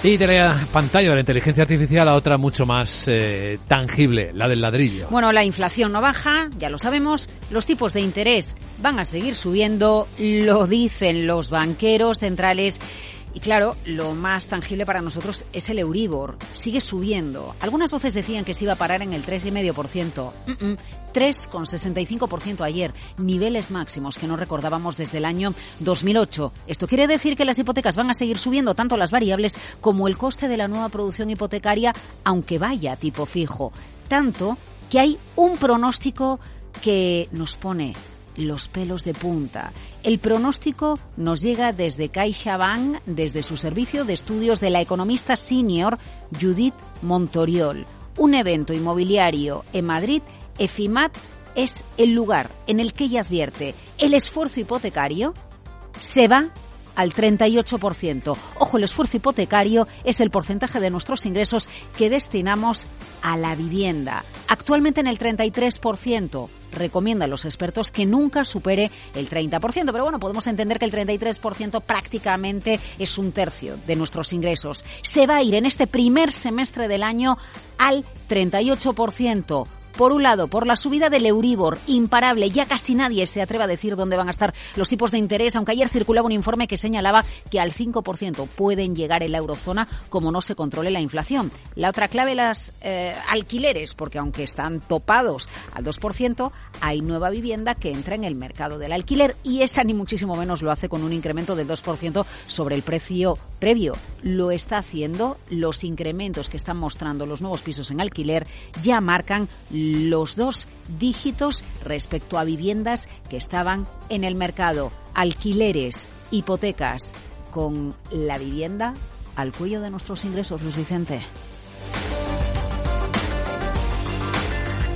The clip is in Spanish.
Y de la pantalla de la inteligencia artificial a otra mucho más eh, tangible, la del ladrillo. Bueno, la inflación no baja, ya lo sabemos, los tipos de interés van a seguir subiendo, lo dicen los banqueros centrales. Y claro, lo más tangible para nosotros es el Euribor. Sigue subiendo. Algunas voces decían que se iba a parar en el 3,5%. Mm -mm. 3,65% ayer, niveles máximos que no recordábamos desde el año 2008. Esto quiere decir que las hipotecas van a seguir subiendo tanto las variables como el coste de la nueva producción hipotecaria, aunque vaya a tipo fijo. Tanto que hay un pronóstico que nos pone los pelos de punta. El pronóstico nos llega desde CaixaBank, desde su servicio de estudios de la economista senior Judith Montoriol. Un evento inmobiliario en Madrid EFIMAT es el lugar en el que ella advierte el esfuerzo hipotecario se va al 38%. Ojo, el esfuerzo hipotecario es el porcentaje de nuestros ingresos que destinamos a la vivienda. Actualmente en el 33%. Recomienda a los expertos que nunca supere el 30%, pero bueno, podemos entender que el 33% prácticamente es un tercio de nuestros ingresos. Se va a ir en este primer semestre del año al 38%. Por un lado, por la subida del Euribor, imparable, ya casi nadie se atreve a decir dónde van a estar los tipos de interés, aunque ayer circulaba un informe que señalaba que al 5% pueden llegar en la eurozona como no se controle la inflación. La otra clave, las eh, alquileres, porque aunque están topados al 2%, hay nueva vivienda que entra en el mercado del alquiler y esa ni muchísimo menos lo hace con un incremento del 2% sobre el precio previo. Lo está haciendo, los incrementos que están mostrando los nuevos pisos en alquiler ya marcan los dos dígitos respecto a viviendas que estaban en el mercado. Alquileres, hipotecas, con la vivienda al cuello de nuestros ingresos, Luis Vicente.